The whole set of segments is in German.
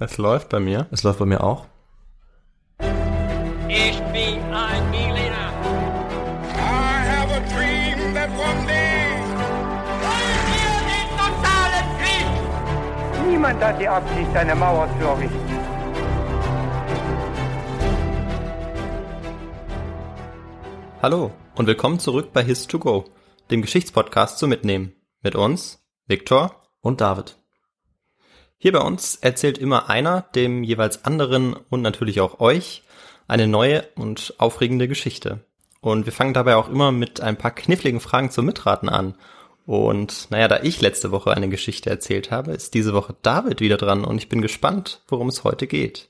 Es läuft bei mir. Es läuft bei mir auch. Ich bin ein Berliner. I have a dream that one day. Wollen wir den totalen Krieg? Niemand hat die Absicht, eine Mauer zu errichten. Hallo und willkommen zurück bei His2Go, dem Geschichtspodcast zum Mitnehmen. Mit uns, Viktor Und David. Hier bei uns erzählt immer einer dem jeweils anderen und natürlich auch euch eine neue und aufregende Geschichte. Und wir fangen dabei auch immer mit ein paar kniffligen Fragen zum Mitraten an. Und naja, da ich letzte Woche eine Geschichte erzählt habe, ist diese Woche David wieder dran und ich bin gespannt, worum es heute geht.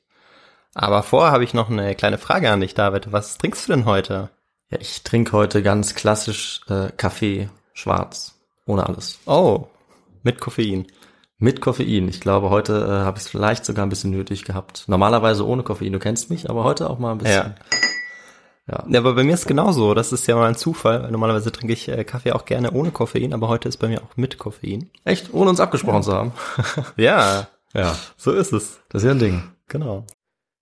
Aber vorher habe ich noch eine kleine Frage an dich, David. Was trinkst du denn heute? Ja, ich trinke heute ganz klassisch äh, Kaffee schwarz. Ohne alles. Oh, mit Koffein. Mit Koffein. Ich glaube, heute äh, habe ich es vielleicht sogar ein bisschen nötig gehabt. Normalerweise ohne Koffein, du kennst mich, aber heute auch mal ein bisschen. Ja, aber bei mir ist es genauso. Das ist ja mal ein Zufall. weil Normalerweise trinke ich äh, Kaffee auch gerne ohne Koffein, aber heute ist bei mir auch mit Koffein. Echt, ohne uns abgesprochen zu haben. Ja, Ja, so ist es. das ist ja ein Ding. Genau.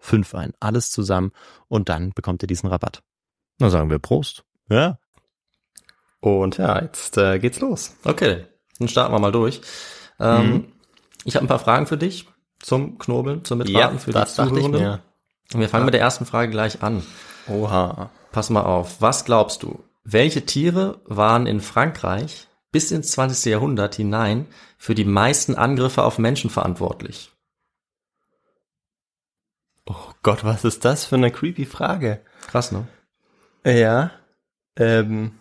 5 ein. Alles zusammen und dann bekommt ihr diesen Rabatt. Na sagen wir Prost. Ja. Und ja, jetzt äh, geht's los. Okay, dann starten wir mal durch. Ähm, Mhm. Ich habe ein paar Fragen für dich zum Knobeln, zum Mitraten für die das dachte ich Zuhörenden. mir. Und wir fangen mit der ersten Frage gleich an. Oha. Pass mal auf. Was glaubst du? Welche Tiere waren in Frankreich bis ins 20. Jahrhundert hinein für die meisten Angriffe auf Menschen verantwortlich? Oh Gott, was ist das für eine creepy Frage? Krass, ne? Ja. Ähm,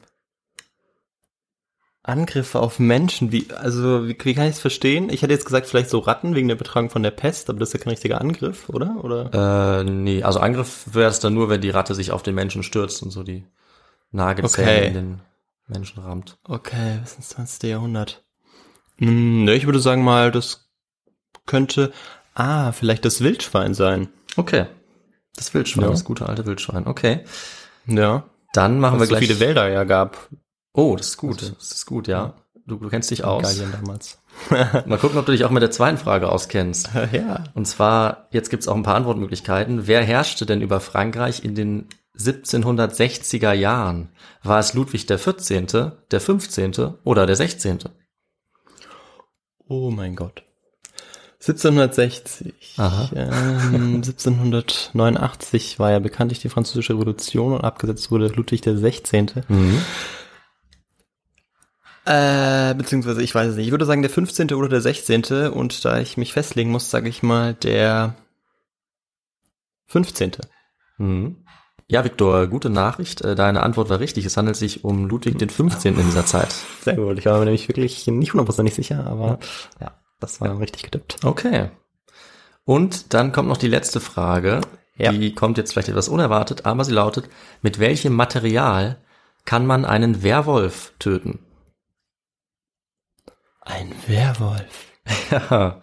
Angriffe auf Menschen, wie, also, wie, wie kann ich es verstehen? Ich hätte jetzt gesagt, vielleicht so Ratten wegen der Betragung von der Pest, aber das ist ja kein richtiger Angriff, oder? Oder? Äh, nee, also Angriff wäre es dann nur, wenn die Ratte sich auf den Menschen stürzt und so die Nagelzähne Okay. in den Menschen rammt. Okay, bis ins 20. Jahrhundert. Hm, ne, ich würde sagen mal, das könnte, ah, vielleicht das Wildschwein sein. Okay. Das Wildschwein, Ja. das gute alte Wildschwein. Okay. Ja. Dann machen Weil wir es so gleich. viele Wälder ja gab. Oh, das ist gut. Also- das ist gut, ja. Du, du kennst dich aus. Gallien damals. Mal gucken, ob du dich auch mit der zweiten Frage auskennst. ja. Und zwar, jetzt gibt's auch ein paar Antwortmöglichkeiten. Wer herrschte denn über Frankreich in den 1760er Jahren? War es Ludwig der 14., der 15. oder der 16.? Oh mein Gott. 1760. Aha. Ähm, 1789 war ja bekanntlich die französische Revolution und abgesetzt wurde Ludwig der 16. Mhm. Äh, beziehungsweise ich weiß es nicht. Ich würde sagen der 15. oder der 16. und da ich mich festlegen muss, sage ich mal der 15. Mhm. Ja, Viktor, gute Nachricht. Äh, Deine Antwort war richtig. Es handelt sich um Ludwig den 15. in dieser Zeit. Sehr gut. Ich war mir nämlich wirklich nicht hundertprozentig sicher, aber ja, das war richtig getippt. Okay. Und dann kommt noch die letzte Frage. Ja. Die kommt jetzt vielleicht etwas unerwartet, aber sie lautet, mit welchem Material kann man einen Werwolf töten? Ein Werwolf. Ja.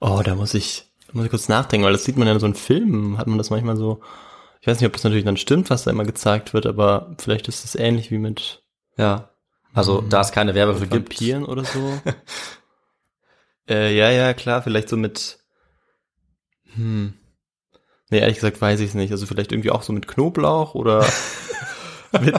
Oh, da muss ich, da muss ich kurz nachdenken, weil das sieht man ja in so in Filmen, hat man das manchmal so, ich weiß nicht, ob das natürlich dann stimmt, was da immer gezeigt wird, aber vielleicht ist es ähnlich wie mit Ja. Also, da es keine Werwölfe gibt. Vampiren oder so. äh, ja, ja, klar, vielleicht so mit, hm, nee, ehrlich gesagt weiß ich es nicht, also vielleicht irgendwie auch so mit Knoblauch oder mit,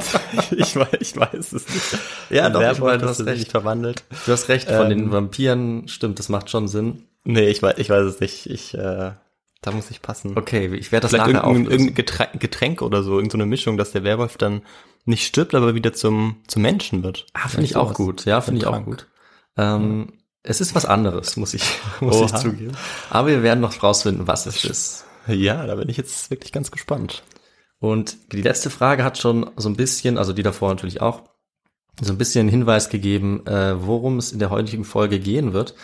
ich weiß, ich weiß es nicht. Ja, doch, ich meine, du das hast recht. verwandelt. Du hast recht, von Ähm, den Vampiren, stimmt, das macht schon Sinn. Nee, ich weiß, ich weiß es nicht, ich, äh, da muss ich passen. Okay, ich werde das Vielleicht nachher irgendein, auflösen. irgendein Getränk, oder so, irgendeine Mischung, dass der Werwolf dann nicht stirbt, aber wieder zum, zum Menschen wird. Ah, finde ich auch gut. Ja, finde ich auch gut. Ähm, es ist was anderes, muss ich, muss ich zugeben. Aber wir werden noch rausfinden, was es ist. Ja, da bin ich jetzt wirklich ganz gespannt. Und die letzte Frage hat schon so ein bisschen, also die davor natürlich auch, so ein bisschen einen Hinweis gegeben, äh, worum es in der heutigen Folge gehen wird.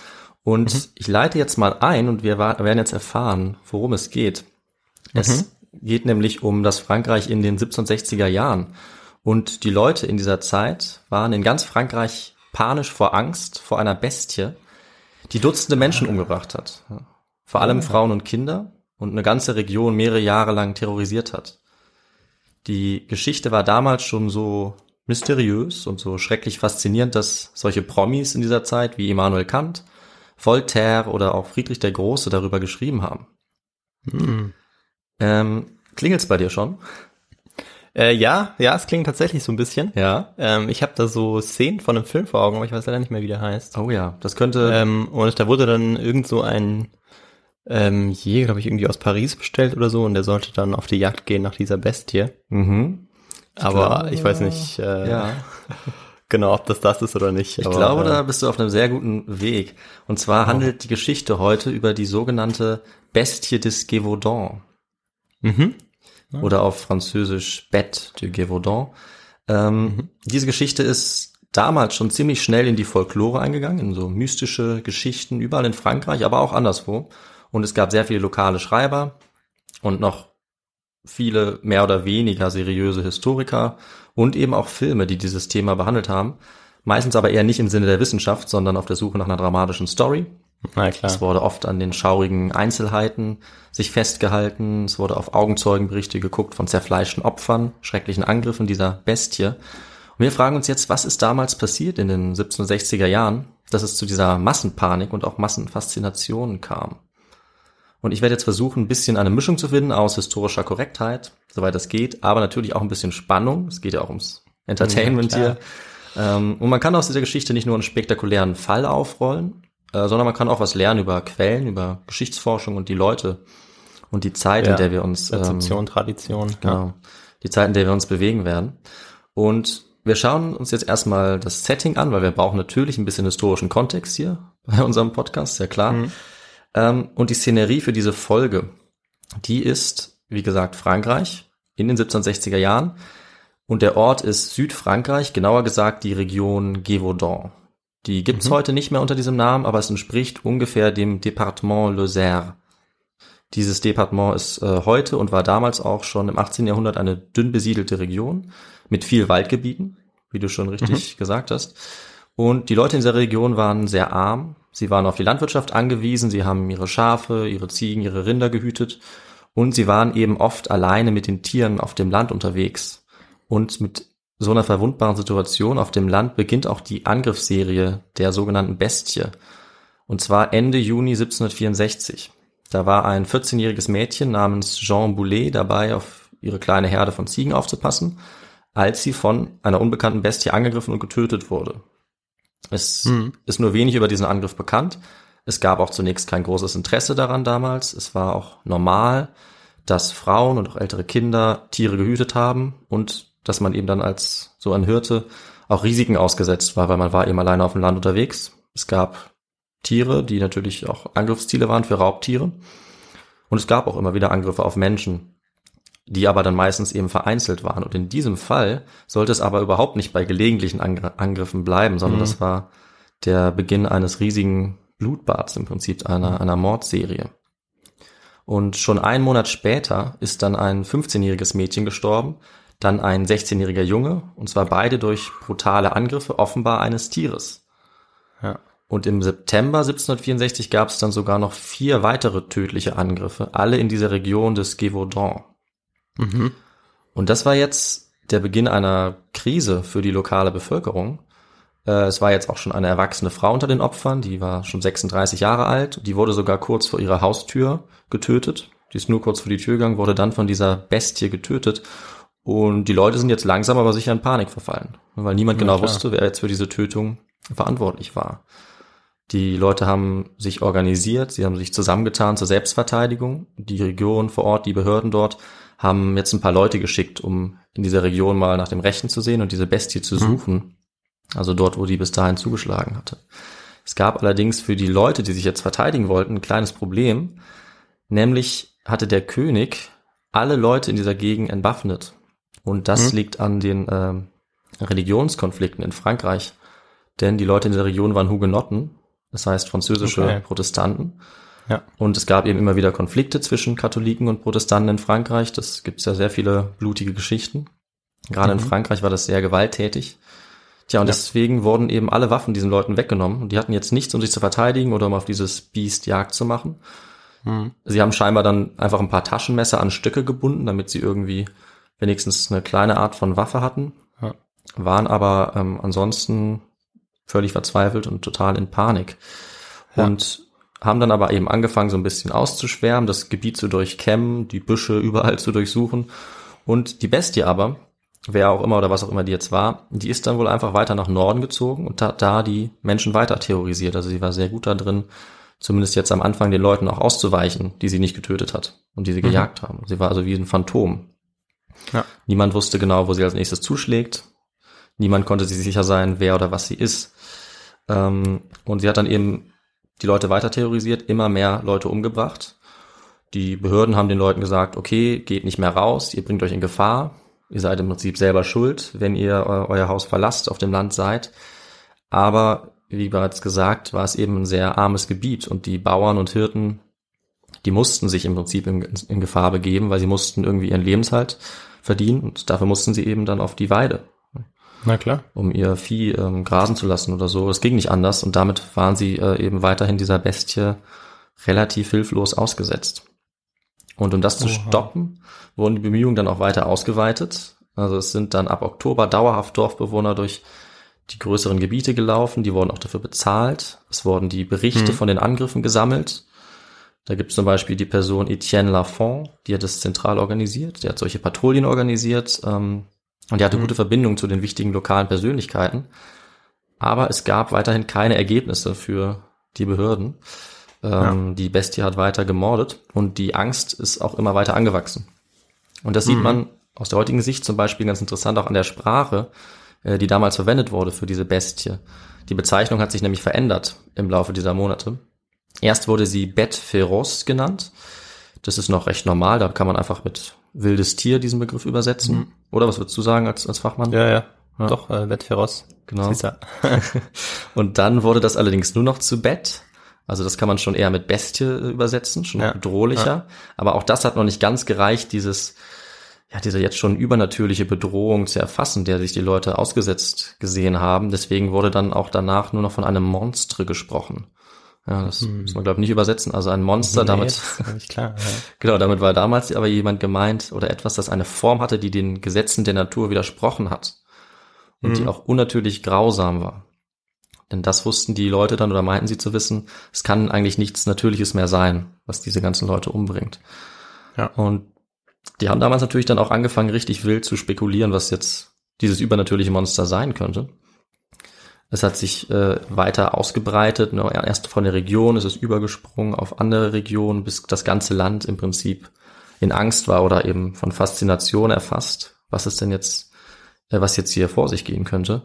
Und ich leite jetzt mal ein und wir werden jetzt erfahren, worum es geht. Es geht nämlich um das Frankreich in den 1760er Jahren. Und die Leute in dieser Zeit waren in ganz Frankreich panisch vor Angst vor einer Bestie, die Dutzende Menschen umgebracht hat. Vor allem Frauen und Kinder und eine ganze Region mehrere Jahre lang terrorisiert hat. Die Geschichte war damals schon so mysteriös und so schrecklich faszinierend, dass solche Promis in dieser Zeit wie Immanuel Kant, Voltaire oder auch Friedrich der Große darüber geschrieben haben. Ähm, klingelt's bei dir schon? Äh, ja, ja, es klingt tatsächlich so ein bisschen. Ja. Ähm, ich habe da so Szenen von einem Film vor Augen, aber ich weiß leider nicht mehr, wie der heißt. Oh ja, das könnte. Ähm, und da wurde dann irgend so ein ähm, Jäger, glaube ich, irgendwie aus Paris bestellt oder so, und der sollte dann auf die Jagd gehen nach dieser Bestie. mhm. Aber glaube, ich weiß nicht äh, Ja. genau, ob das das ist oder nicht. Ich aber, glaube, äh, da bist du auf einem sehr guten Weg. Und zwar handelt die Geschichte heute über die sogenannte Bestie des Gévaudan. Mhm. Oder auf Französisch Bête de Gévaudan. Ähm, Diese Geschichte ist damals schon ziemlich schnell in die Folklore eingegangen, in so mystische Geschichten, überall in Frankreich, aber auch anderswo. Und es gab sehr viele lokale Schreiber und noch viele mehr oder weniger seriöse Historiker und eben auch Filme, die dieses Thema behandelt haben. Meistens aber eher nicht im Sinne der Wissenschaft, sondern auf der Suche nach einer dramatischen Story. Na klar. Es wurde oft an den schaurigen Einzelheiten sich festgehalten. Es wurde auf Augenzeugenberichte geguckt von zerfleischten Opfern, schrecklichen Angriffen dieser Bestie. Und wir fragen uns jetzt, was ist damals passiert in den 1760er Jahren, dass es zu dieser Massenpanik und auch Massenfaszination kam. Und ich werde jetzt versuchen, ein bisschen eine Mischung zu finden aus historischer Korrektheit, soweit das geht, aber natürlich auch ein bisschen Spannung. Es geht ja auch ums Entertainment Ja, hier. Ähm, und man kann aus dieser Geschichte nicht nur einen spektakulären Fall aufrollen, äh, sondern man kann auch was lernen über Quellen, über Geschichtsforschung und die Leute und die Zeit, in Ja, der wir uns ähm, Rezeption, Tradition. Genau. Die Zeit, in der wir uns bewegen werden. Und wir schauen uns jetzt erstmal das Setting an, weil wir brauchen natürlich ein bisschen historischen Kontext hier bei unserem Podcast, ja klar. Mhm. Ähm, und die Szenerie für diese Folge, die ist, wie gesagt, Frankreich in den 1760er Jahren. Und der Ort ist Südfrankreich, genauer gesagt die Region Gévaudan. Die gibt's heute nicht mehr unter diesem Namen, aber es entspricht ungefähr dem Departement Lozère. Dieses Departement ist äh, heute und war damals auch schon im 18. Jahrhundert eine dünn besiedelte Region mit viel Waldgebieten, wie du schon richtig gesagt hast. Und die Leute in dieser Region waren sehr arm. Sie waren auf die Landwirtschaft angewiesen. Sie haben ihre Schafe, ihre Ziegen, ihre Rinder gehütet. Und sie waren eben oft alleine mit den Tieren auf dem Land unterwegs. Und mit so einer verwundbaren Situation auf dem Land beginnt auch die Angriffsserie der sogenannten Bestie. Und zwar Ende Juni 1764. Da war ein 14-jähriges Mädchen namens Jean Boulet dabei, auf ihre kleine Herde von Ziegen aufzupassen, als sie von einer unbekannten Bestie angegriffen und getötet wurde. Es ist nur wenig über diesen Angriff bekannt. Es gab auch zunächst kein großes Interesse daran damals. Es war auch normal, dass Frauen und auch ältere Kinder Tiere gehütet haben und dass man eben dann als so ein Hirte auch Risiken ausgesetzt war, weil man war eben alleine auf dem Land unterwegs. Es gab Tiere, die natürlich auch Angriffsziele waren für Raubtiere. Und es gab auch immer wieder Angriffe auf Menschen, die aber dann meistens eben vereinzelt waren. Und in diesem Fall sollte es aber überhaupt nicht bei gelegentlichen Angr Angriffen bleiben, sondern das war der Beginn eines riesigen Blutbads im Prinzip, einer, einer Mordserie. Und schon einen Monat später ist dann ein 15-jähriges Mädchen gestorben, dann ein 16-jähriger Junge, und zwar beide durch brutale Angriffe offenbar eines Tieres. Ja. Und im September 1764 gab es dann sogar noch vier weitere tödliche Angriffe, alle in dieser Region des Gévaudan. Und das war jetzt der Beginn einer Krise für die lokale Bevölkerung. Äh, Es war jetzt auch schon eine erwachsene Frau unter den Opfern, die war schon 36 Jahre alt. Die wurde sogar kurz vor ihrer Haustür getötet. Die ist nur kurz vor die Tür gegangen, wurde dann von dieser Bestie getötet. Und die Leute sind jetzt langsam aber sicher in Panik verfallen, weil niemand genau klar. wusste, wer jetzt für diese Tötung verantwortlich war. Die Leute haben sich organisiert, sie haben sich zusammengetan zur Selbstverteidigung. Die Region vor Ort, die Behörden dort haben jetzt ein paar Leute geschickt, um in dieser Region mal nach dem Rechten zu sehen und diese Bestie zu suchen. Also dort, wo die bis dahin zugeschlagen hatte. Es gab allerdings für die Leute, die sich jetzt verteidigen wollten, ein kleines Problem. Nämlich hatte der König alle Leute in dieser Gegend entwaffnet. Und das liegt an den ähm, Religionskonflikten in Frankreich. Denn die Leute in der Region waren Hugenotten, das heißt französische Okay. Protestanten. Ja. Und es gab eben immer wieder Konflikte zwischen Katholiken und Protestanten in Frankreich. Das gibt's ja sehr viele blutige Geschichten. Gerade in Frankreich war das sehr gewalttätig. Tja, und Ja. deswegen wurden eben alle Waffen diesen Leuten weggenommen. Und die hatten jetzt nichts, um sich zu verteidigen oder um auf dieses Biest Jagd zu machen. Sie haben scheinbar dann einfach ein paar Taschenmesser an Stücke gebunden, damit sie irgendwie wenigstens eine kleine Art von Waffe hatten. Ja. Waren aber ähm, ansonsten völlig verzweifelt und total in Panik. Ja. Und haben dann aber eben angefangen, so ein bisschen auszuschwärmen, das Gebiet zu durchkämmen, die Büsche überall zu durchsuchen. Und die Bestie aber, wer auch immer oder was auch immer die jetzt war, die ist dann wohl einfach weiter nach Norden gezogen und hat da die Menschen weiter terrorisiert. Also sie war sehr gut da drin, zumindest jetzt am Anfang den Leuten auch auszuweichen, die sie nicht getötet hat und die sie gejagt haben. Sie war also wie ein Phantom. Ja. Niemand wusste genau, wo sie als nächstes zuschlägt. Niemand konnte sich sicher sein, wer oder was sie ist. Ähm, und sie hat dann eben die Leute weiter terrorisiert, immer mehr Leute umgebracht. Die Behörden haben den Leuten gesagt, okay, geht nicht mehr raus, ihr bringt euch in Gefahr. Ihr seid im Prinzip selber schuld, wenn ihr eu- euer Haus verlasst, auf dem Land seid. Aber wie bereits gesagt, war es eben ein sehr armes Gebiet und die Bauern und Hirten, die mussten sich im Prinzip in, in Gefahr begeben, weil sie mussten irgendwie ihren Lebenshalt verdienen und dafür mussten sie eben dann auf die Weide Na klar. um ihr Vieh ähm, grasen zu lassen oder so. Es ging nicht anders und damit waren sie äh, eben weiterhin dieser Bestie relativ hilflos ausgesetzt. Und um das zu Oha. stoppen, wurden die Bemühungen dann auch weiter ausgeweitet. Also es sind dann ab Oktober dauerhaft Dorfbewohner durch die größeren Gebiete gelaufen, die wurden auch dafür bezahlt. Es wurden die Berichte von den Angriffen gesammelt. Da gibt es zum Beispiel die Person Etienne Lafont, die hat das zentral organisiert, der hat solche Patrouillen organisiert ähm, und die hatte gute Verbindungen zu den wichtigen lokalen Persönlichkeiten. Aber es gab weiterhin keine Ergebnisse für die Behörden. Ähm, Die Bestie hat weiter gemordet und die Angst ist auch immer weiter angewachsen. Und das sieht man aus der heutigen Sicht zum Beispiel ganz interessant auch an der Sprache, äh, die damals verwendet wurde für diese Bestie. Die Bezeichnung hat sich nämlich verändert im Laufe dieser Monate. Erst wurde sie Bet Feroz genannt. Das ist noch recht normal, da kann man einfach mit wildes Tier diesen Begriff übersetzen. Oder was würdest du sagen als, als Fachmann? Ja, ja. Ja. Doch, äh, Bettferos. Genau. Siehst du. Und dann wurde das allerdings nur noch zu Bett. Also das kann man schon eher mit Bestie äh, übersetzen, schon Ja. bedrohlicher. Aber auch das hat noch nicht ganz gereicht, dieses, ja, diese jetzt schon übernatürliche Bedrohung zu erfassen, der sich die Leute ausgesetzt gesehen haben. Deswegen wurde dann auch danach nur noch von einem Monstre gesprochen. Ja, das muss man, glaube ich, nicht übersetzen. Also ein Monster, Nee, damit, klar. Ja. genau, damit war damals aber jemand gemeint oder etwas, das eine Form hatte, die den Gesetzen der Natur widersprochen hat. Und die auch unnatürlich grausam war. Denn das wussten die Leute dann oder meinten sie zu wissen, es kann eigentlich nichts Natürliches mehr sein, was diese ganzen Leute umbringt. Ja. Und die haben damals natürlich dann auch angefangen, richtig wild zu spekulieren, was jetzt dieses übernatürliche Monster sein könnte. Es hat sich äh, weiter ausgebreitet, ne, erst von der Region ist es übergesprungen auf andere Regionen, bis das ganze Land im Prinzip in Angst war oder eben von Faszination erfasst, was es denn jetzt, äh, was jetzt hier vor sich gehen könnte.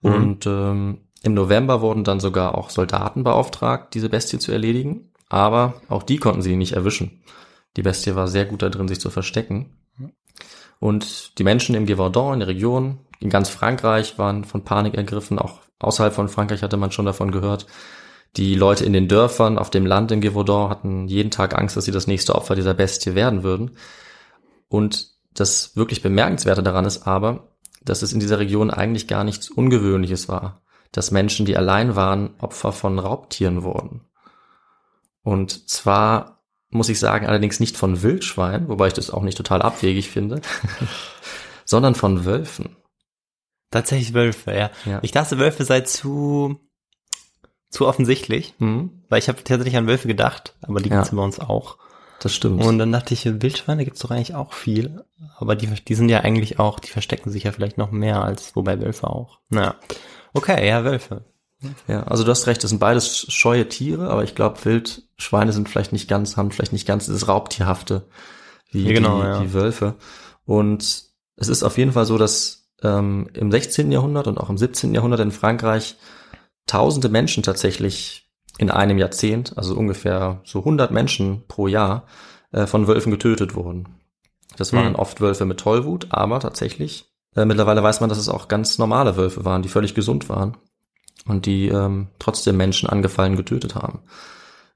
Und ähm, im November wurden dann sogar auch Soldaten beauftragt, diese Bestie zu erledigen, aber auch die konnten sie nicht erwischen. Die Bestie war sehr gut da drin, sich zu verstecken. Und die Menschen im Gévaudan, in der Region, in ganz Frankreich waren von Panik ergriffen. Auch außerhalb von Frankreich hatte man schon davon gehört. Die Leute in den Dörfern, auf dem Land in Gévaudan hatten jeden Tag Angst, dass sie das nächste Opfer dieser Bestie werden würden. Und das wirklich Bemerkenswerte daran ist aber, dass es in dieser Region eigentlich gar nichts Ungewöhnliches war, dass Menschen, die allein waren, Opfer von Raubtieren wurden. Und zwar muss ich sagen, allerdings nicht von Wildschweinen, wobei ich das auch nicht total abwegig finde, sondern von Wölfen. Tatsächlich Wölfe, ja. Ja. Ich dachte, Wölfe sei zu, zu offensichtlich, Hm, weil ich habe tatsächlich an Wölfe gedacht, aber die Ja. gibt's bei uns auch. das stimmt. Und dann dachte ich, Wildschweine gibt's doch eigentlich auch viel, aber die, die sind ja eigentlich auch, die verstecken sich ja vielleicht noch mehr als wobei Wölfe auch. Naja. Okay, ja, Wölfe. Ja, also du hast recht, das sind beides scheue Tiere, aber ich glaube, Wildschweine sind vielleicht nicht ganz, haben vielleicht nicht ganz dieses Raubtierhafte wie, Ja, genau, die, ja. die Wölfe. Und es ist auf jeden Fall so, dass ähm, im 16. Jahrhundert und auch im 17. Jahrhundert in Frankreich tausende Menschen tatsächlich in einem Jahrzehnt, also ungefähr so 100 Menschen pro Jahr, äh, von Wölfen getötet wurden. Das waren Hm. oft Wölfe mit Tollwut, aber tatsächlich, äh, mittlerweile weiß man, dass es auch ganz normale Wölfe waren, die völlig gesund waren und die ähm, trotzdem Menschen angefallen getötet haben.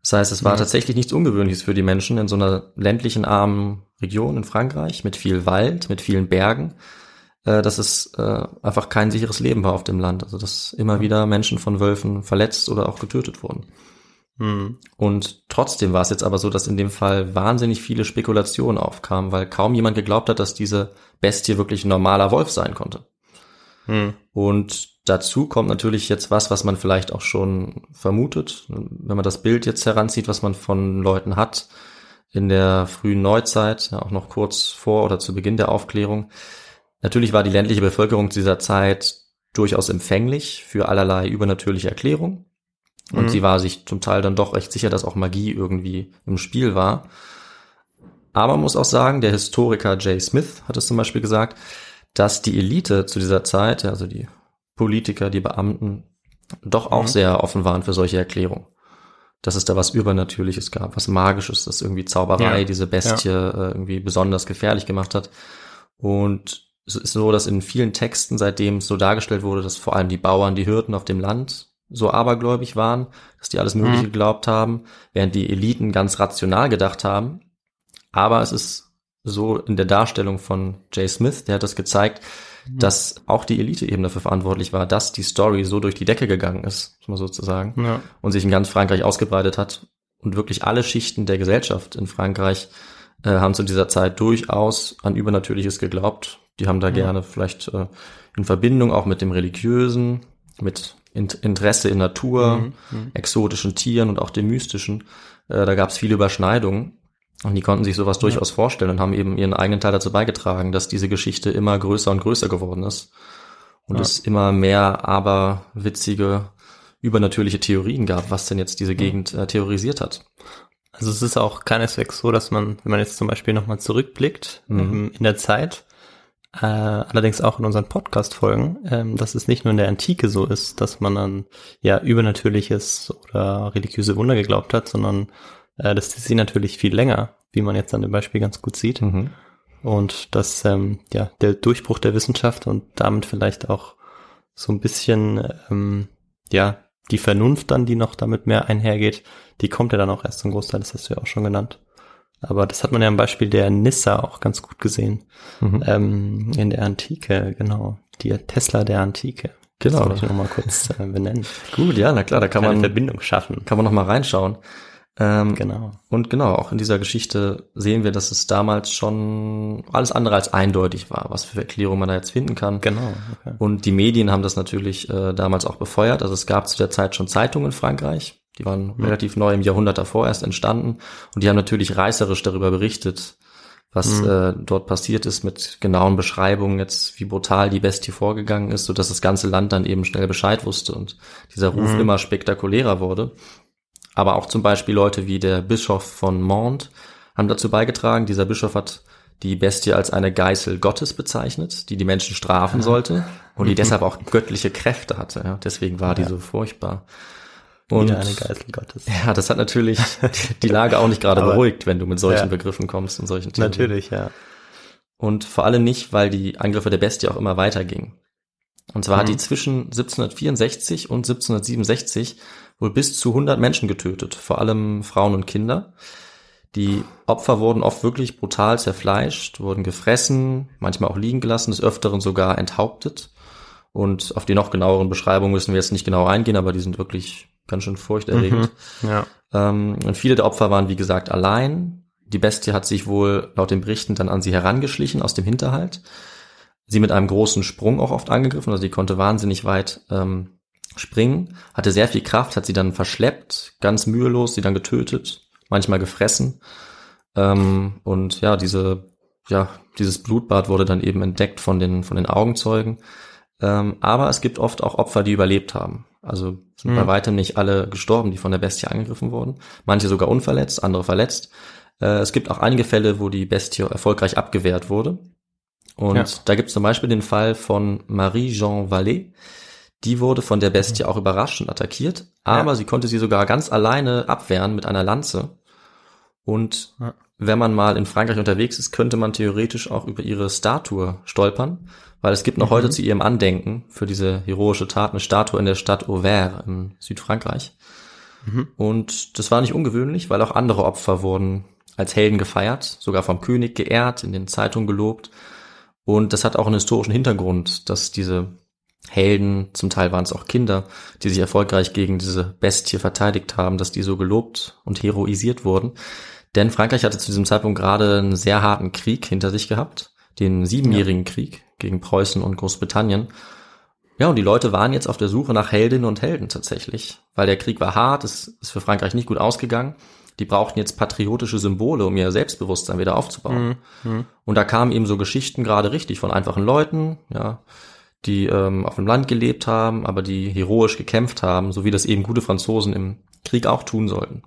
Das heißt, es war Mhm. tatsächlich nichts Ungewöhnliches für die Menschen in so einer ländlichen, armen Region in Frankreich mit viel Wald, mit vielen Bergen, äh, dass es äh, einfach kein sicheres Leben war auf dem Land. Also dass immer wieder Menschen von Wölfen verletzt oder auch getötet wurden. Hm. Und trotzdem war es jetzt aber so, dass in dem Fall wahnsinnig viele Spekulationen aufkamen, weil kaum jemand geglaubt hat, dass diese Bestie wirklich ein normaler Wolf sein konnte. Hm. Und dazu kommt natürlich jetzt was, was man vielleicht auch schon vermutet, wenn man das Bild jetzt heranzieht, was man von Leuten hat in der frühen Neuzeit, ja, auch noch kurz vor oder zu Beginn der Aufklärung. Natürlich war die ländliche Bevölkerung zu dieser Zeit durchaus empfänglich für allerlei übernatürliche Erklärungen. Und Mhm. sie war sich zum Teil dann doch recht sicher, dass auch Magie irgendwie im Spiel war. Aber man muss auch sagen, der Historiker Jay Smith hat es zum Beispiel gesagt, dass die Elite zu dieser Zeit, also die Politiker, die Beamten, doch auch Mhm. sehr offen waren für solche Erklärungen. Dass es da was Übernatürliches gab, was Magisches, das irgendwie Zauberei, Ja. diese Bestie äh, irgendwie besonders gefährlich gemacht hat. Und es ist so, dass in vielen Texten seitdem es so dargestellt wurde, dass vor allem die Bauern, die Hirten auf dem Land so abergläubig waren, dass die alles Mögliche Mhm. geglaubt haben, während die Eliten ganz rational gedacht haben. Aber es ist so in der Darstellung von Jay Smith, der hat das gezeigt, dass auch die Elite eben dafür verantwortlich war, dass die Story so durch die Decke gegangen ist, muss man sozusagen, Ja. und sich in ganz Frankreich ausgebreitet hat. Und wirklich alle Schichten der Gesellschaft in Frankreich äh, haben zu dieser Zeit durchaus an Übernatürliches geglaubt. Die haben da gerne vielleicht äh, in Verbindung auch mit dem Religiösen, mit Int Interesse in Natur, Mhm. Mhm. exotischen Tieren und auch dem Mystischen. Äh, da gab es viele Überschneidungen. Und die konnten sich sowas durchaus vorstellen und haben eben ihren eigenen Teil dazu beigetragen, dass diese Geschichte immer größer und größer geworden ist. Und Ja. es immer mehr aber witzige, übernatürliche Theorien gab, was denn jetzt diese Gegend äh, terrorisiert hat. Also es ist auch keineswegs so, dass man, wenn man jetzt zum Beispiel nochmal zurückblickt Mhm. ähm, in der Zeit, äh, allerdings auch in unseren Podcast-Folgen, ähm, dass es nicht nur in der Antike so ist, dass man an ja übernatürliches oder religiöse Wunder geglaubt hat, sondern äh, das ist sie natürlich viel länger, wie man jetzt an dem Beispiel ganz gut sieht. Mhm. Und dass ähm, ja der Durchbruch der Wissenschaft und damit vielleicht auch so ein bisschen ähm, ja die Vernunft dann, die noch damit mehr einhergeht, die kommt ja dann auch erst zum Großteil, das hast du ja auch schon genannt. Aber das hat man ja am Beispiel der Nissa auch ganz gut gesehen. Mhm. Ähm, in der Antike, genau. Die Tesla der Antike. Genau. Das wollte ich nochmal kurz äh, benennen. Gut, ja, na klar, da kann Eine man, Verbindung schaffen. kann man noch mal reinschauen. Ähm, Genau. Und genau, auch in dieser Geschichte sehen wir, dass es damals schon alles andere als eindeutig war, was für Erklärungen man da jetzt finden kann. Genau. Okay. Und die Medien haben das natürlich äh, damals auch befeuert. Also es gab zu der Zeit schon Zeitungen in Frankreich. Die waren Mhm. relativ neu im Jahrhundert davor erst entstanden. Und die haben natürlich reißerisch darüber berichtet, was Mhm. äh, dort passiert ist mit genauen Beschreibungen jetzt, wie brutal die Bestie vorgegangen ist, sodass das ganze Land dann eben schnell Bescheid wusste und dieser Ruf Mhm. immer spektakulärer wurde. Aber auch zum Beispiel Leute wie der Bischof von Mont haben dazu beigetragen. Dieser Bischof hat die Bestie als eine Geißel Gottes bezeichnet, die die Menschen strafen sollte und die deshalb auch göttliche Kräfte hatte. Ja, deswegen war die so furchtbar. Und Wieder eine Geißel Gottes. ja, das hat natürlich die Lage auch nicht gerade beruhigt, wenn du mit solchen Ja. Begriffen kommst und solchen Theorien. Natürlich, ja. Und vor allem nicht, weil die Angriffe der Bestie auch immer weitergingen. Und zwar hat Mhm. die zwischen 1764 und 1767 wohl bis zu 100 Menschen getötet, vor allem Frauen und Kinder. Die Opfer wurden oft wirklich brutal zerfleischt, wurden gefressen, manchmal auch liegen gelassen, des Öfteren sogar enthauptet. Und auf die noch genaueren Beschreibungen müssen wir jetzt nicht genau eingehen, aber die sind wirklich ganz schön furchterregend. Ja. Ähm, und viele der Opfer waren, wie gesagt, allein. Die Bestie hat sich wohl laut den Berichten dann an sie herangeschlichen aus dem Hinterhalt. Sie mit einem großen Sprung auch oft angegriffen, also die konnte wahnsinnig weit ähm, springen, hatte sehr viel Kraft, hat sie dann verschleppt, ganz mühelos, sie dann getötet, manchmal gefressen. Ähm, und ja, diese, ja, dieses Blutbad wurde dann eben entdeckt von den, von den Augenzeugen. Ähm, aber es gibt oft auch Opfer, die überlebt haben. Also sind Mhm. bei weitem nicht alle gestorben, die von der Bestie angegriffen wurden. Manche sogar unverletzt, andere verletzt. Äh, es gibt auch einige Fälle, wo die Bestie erfolgreich abgewehrt wurde. Und Ja. da gibt es zum Beispiel den Fall von Marie-Jean Vallée. Die wurde von der Bestie auch überraschend attackiert, aber Mhm. Ja. sie konnte sie sogar ganz alleine abwehren mit einer Lanze. Und Ja. Wenn man mal in Frankreich unterwegs ist, könnte man theoretisch auch über ihre Statue stolpern, weil es gibt noch Mhm. heute zu ihrem Andenken für diese heroische Tat eine Statue in der Stadt Auvers im Südfrankreich. Mhm. Und das war nicht ungewöhnlich, weil auch andere Opfer wurden als Helden gefeiert, sogar vom König geehrt, in den Zeitungen gelobt. Und das hat auch einen historischen Hintergrund, dass diese Helden, zum Teil waren es auch Kinder, die sich erfolgreich gegen diese Bestie verteidigt haben, dass die so gelobt und heroisiert wurden. Denn Frankreich hatte zu diesem Zeitpunkt gerade einen sehr harten Krieg hinter sich gehabt, den siebenjährigen Krieg gegen Preußen und Großbritannien. Ja, und die Leute waren jetzt auf der Suche nach Heldinnen und Helden tatsächlich, weil der Krieg war hart, es ist für Frankreich nicht gut ausgegangen. Die brauchten jetzt patriotische Symbole, um ihr Selbstbewusstsein wieder aufzubauen. Mhm. Und da kamen eben so Geschichten gerade richtig von einfachen Leuten, ja, die ähm, auf dem Land gelebt haben, aber die heroisch gekämpft haben, so wie das eben gute Franzosen im Krieg auch tun sollten.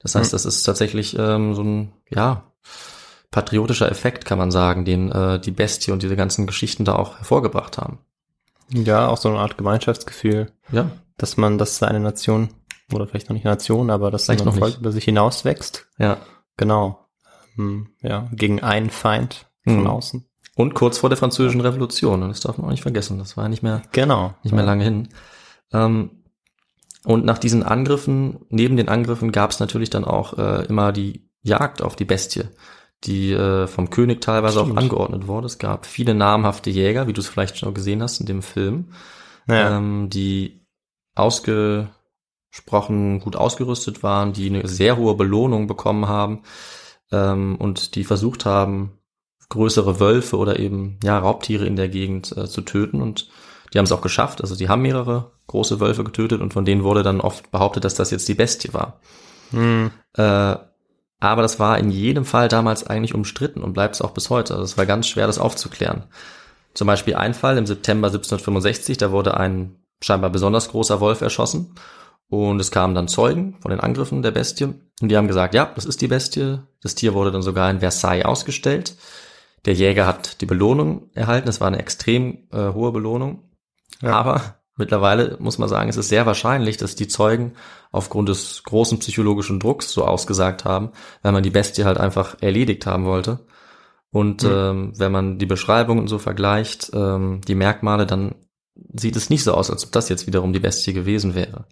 Das heißt, Mhm. das ist tatsächlich ähm, so ein, ja, patriotischer Effekt, kann man sagen, den äh, die Bestie und diese ganzen Geschichten da auch hervorgebracht haben. Ja, auch so eine Art Gemeinschaftsgefühl, Ja, dass man, dass eine Nation, oder vielleicht noch nicht eine Nation, aber dass Vielleicht ein Volk nicht. über sich hinauswächst. ja. Genau. Ähm, ja, gegen einen Feind von Mhm. außen. Und kurz vor der französischen Revolution, und das darf man auch nicht vergessen, das war ja nicht mehr Genau. nicht mehr lange hin. Ähm, und nach diesen Angriffen, neben den Angriffen gab es natürlich dann auch äh, immer die Jagd auf die Bestie, die äh, vom König teilweise Stimmt. auch angeordnet wurde. Es gab viele namhafte Jäger, wie du es vielleicht schon gesehen hast in dem Film, Naja. ähm, die ausgesprochen gut ausgerüstet waren, die eine sehr hohe Belohnung bekommen haben ähm, und die versucht haben, größere Wölfe oder eben ja Raubtiere in der Gegend äh, zu töten und die haben es auch geschafft. Also die haben mehrere große Wölfe getötet und von denen wurde dann oft behauptet, dass das jetzt die Bestie war. Hm. Äh, aber das war in jedem Fall damals eigentlich umstritten und bleibt es auch bis heute. Also es war ganz schwer, das aufzuklären. Zum Beispiel ein Fall im September 1765, da wurde ein scheinbar besonders großer Wolf erschossen und es kamen dann Zeugen von den Angriffen der Bestie und die haben gesagt, ja, das ist die Bestie. Das Tier wurde dann sogar in Versailles ausgestellt. Der Jäger hat die Belohnung erhalten. Es war eine extrem äh, hohe Belohnung. Ja. Aber mittlerweile muss man sagen, es ist sehr wahrscheinlich, dass die Zeugen aufgrund des großen psychologischen Drucks so ausgesagt haben, weil man die Bestie halt einfach erledigt haben wollte. Und Mhm. ähm, wenn man die Beschreibungen so vergleicht, ähm, die Merkmale, dann sieht es nicht so aus, als ob das jetzt wiederum die Bestie gewesen wäre.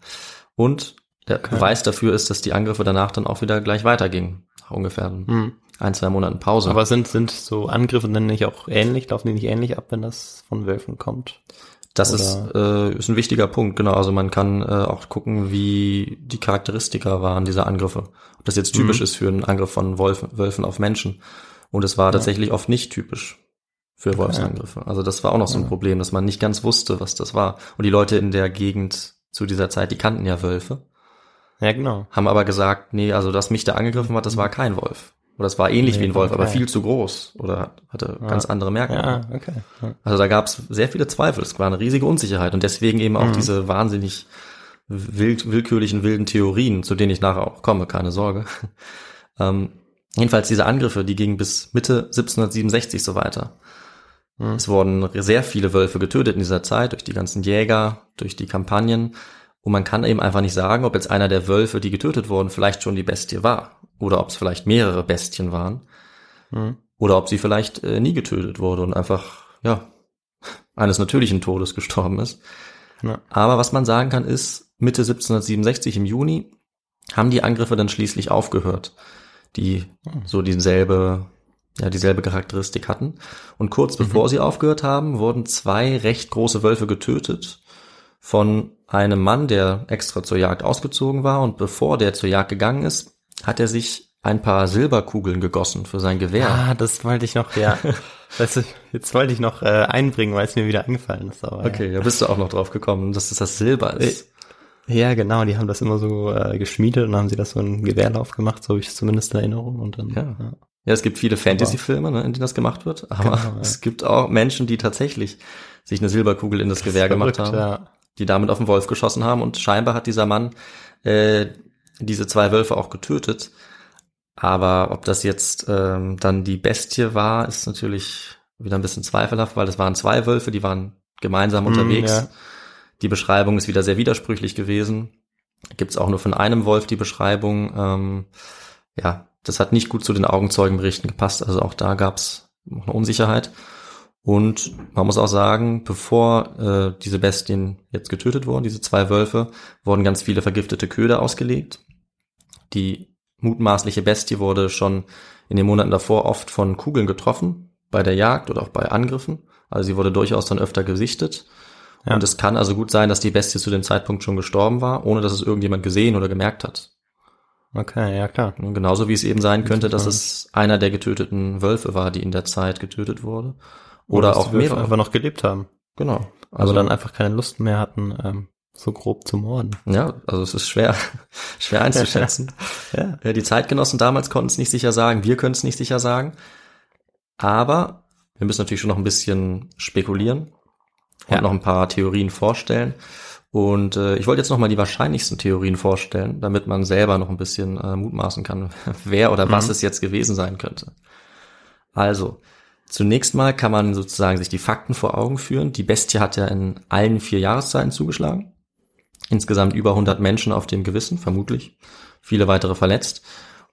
Und der Beweis dafür ist, dass die Angriffe danach dann auch wieder gleich weitergingen. Nach ungefähr Mhm. ein, zwei Monaten Pause. Aber sind, sind so Angriffe dann nicht auch ähnlich? Laufen die nicht ähnlich ab, wenn das von Wölfen kommt? Das ist, äh, ist ein wichtiger Punkt, genau. Also man kann äh, auch gucken, wie die Charakteristika waren dieser Angriffe. Ob das jetzt typisch Mhm. ist für einen Angriff von Wolfen, Wölfen auf Menschen. Und es war tatsächlich oft nicht typisch für Wolfsangriffe. Also das war auch noch so ein Ja. Problem, dass man nicht ganz wusste, was das war. Und die Leute in der Gegend zu dieser Zeit, die kannten ja Wölfe, Ja, genau. haben aber gesagt, nee, also dass mich da angegriffen hat, das war kein Wolf. Oder es war ähnlich Nee, wie ein Wolf, aber okay. viel zu groß oder hatte Ja. ganz andere Merkmale. Ja, okay. Ja. Also da gab es sehr viele Zweifel. Es war eine riesige Unsicherheit und deswegen eben auch Mhm. diese wahnsinnig wild, willkürlichen, wilden Theorien, zu denen ich nachher auch komme, keine Sorge. ähm, jedenfalls diese Angriffe, die gingen bis Mitte 1767 so weiter. Mhm. Es wurden sehr viele Wölfe getötet in dieser Zeit durch die ganzen Jäger, durch die Kampagnen. Und man kann eben einfach nicht sagen, ob jetzt einer der Wölfe, die getötet wurden, vielleicht schon die Bestie war. Oder ob es vielleicht mehrere Bestien waren. Mhm. Oder ob sie vielleicht äh, nie getötet wurde und einfach, ja, eines natürlichen Todes gestorben ist. Ja. Aber was man sagen kann, ist, Mitte 1767 im Juni haben die Angriffe dann schließlich aufgehört, die so dieselbe, ja, dieselbe Charakteristik hatten. Und kurz bevor sie aufgehört haben, wurden zwei recht große Wölfe getötet von einem Mann, der extra zur Jagd ausgezogen war. Und bevor der zur Jagd gegangen ist, hat er sich ein paar Silberkugeln gegossen für sein Gewehr. Ah, das wollte ich noch, ja. Das ist, jetzt wollte ich noch äh, einbringen, weil es mir wieder eingefallen ist. Aber, Okay, da bist du auch noch drauf gekommen, dass es das Silber ist. Ja, genau, die haben das immer so äh, geschmiedet und haben sie das so in Gewehrlauf gemacht, so habe ich es zumindest in Erinnerung. Und dann, Ja. ja. Ja, es gibt viele Fantasy-Filme, ne, in denen das gemacht wird, aber Genau, ja. es gibt auch Menschen, die tatsächlich sich eine Silberkugel in das, Gewehr gemacht Verrückt, haben, Ja. Die damit auf den Wolf geschossen haben und scheinbar hat dieser Mann äh, diese zwei Wölfe auch getötet. Aber ob das jetzt ähm, dann die Bestie war, ist natürlich wieder ein bisschen zweifelhaft, weil es waren zwei Wölfe, die waren gemeinsam Mm, unterwegs. ja. Die Beschreibung ist wieder sehr widersprüchlich gewesen. Gibt es auch nur von einem Wolf die Beschreibung. Ähm, ja, das hat nicht gut zu den Augenzeugenberichten gepasst. Also auch da gab es noch eine Unsicherheit. Und man muss auch sagen, bevor äh, diese Bestien jetzt getötet wurden, diese zwei Wölfe, wurden ganz viele vergiftete Köder ausgelegt. Die mutmaßliche Bestie wurde schon in den Monaten davor oft von Kugeln getroffen, bei der Jagd oder auch bei Angriffen. Also sie wurde durchaus dann öfter gesichtet. Ja. Und es kann also gut sein, dass die Bestie zu dem Zeitpunkt schon gestorben war, ohne dass es irgendjemand gesehen oder gemerkt hat. Okay, ja klar. Und Genauso wie es eben sein könnte, dass es einer der getöteten Wölfe war, die in der Zeit getötet wurde. Oder dass auch mehrere. einfach noch gelebt haben. Genau. Also dann einfach keine Lust mehr hatten, ähm, so grob zu morden. Ja, also es ist schwer, schwer einzuschätzen. Ja. Ja, Die Zeitgenossen damals konnten es nicht sicher sagen, wir können es nicht sicher sagen. Aber wir müssen natürlich schon noch ein bisschen spekulieren und Ja. noch ein paar Theorien vorstellen. Und äh, ich wollte jetzt noch mal die wahrscheinlichsten Theorien vorstellen, damit man selber noch ein bisschen äh, mutmaßen kann, wer oder was Mhm. es jetzt gewesen sein könnte. Also, zunächst mal kann man sozusagen sich die Fakten vor Augen führen. Die Bestie hat ja in allen vier Jahreszeiten zugeschlagen. Insgesamt über 100 Menschen auf dem Gewissen, vermutlich. Viele weitere verletzt.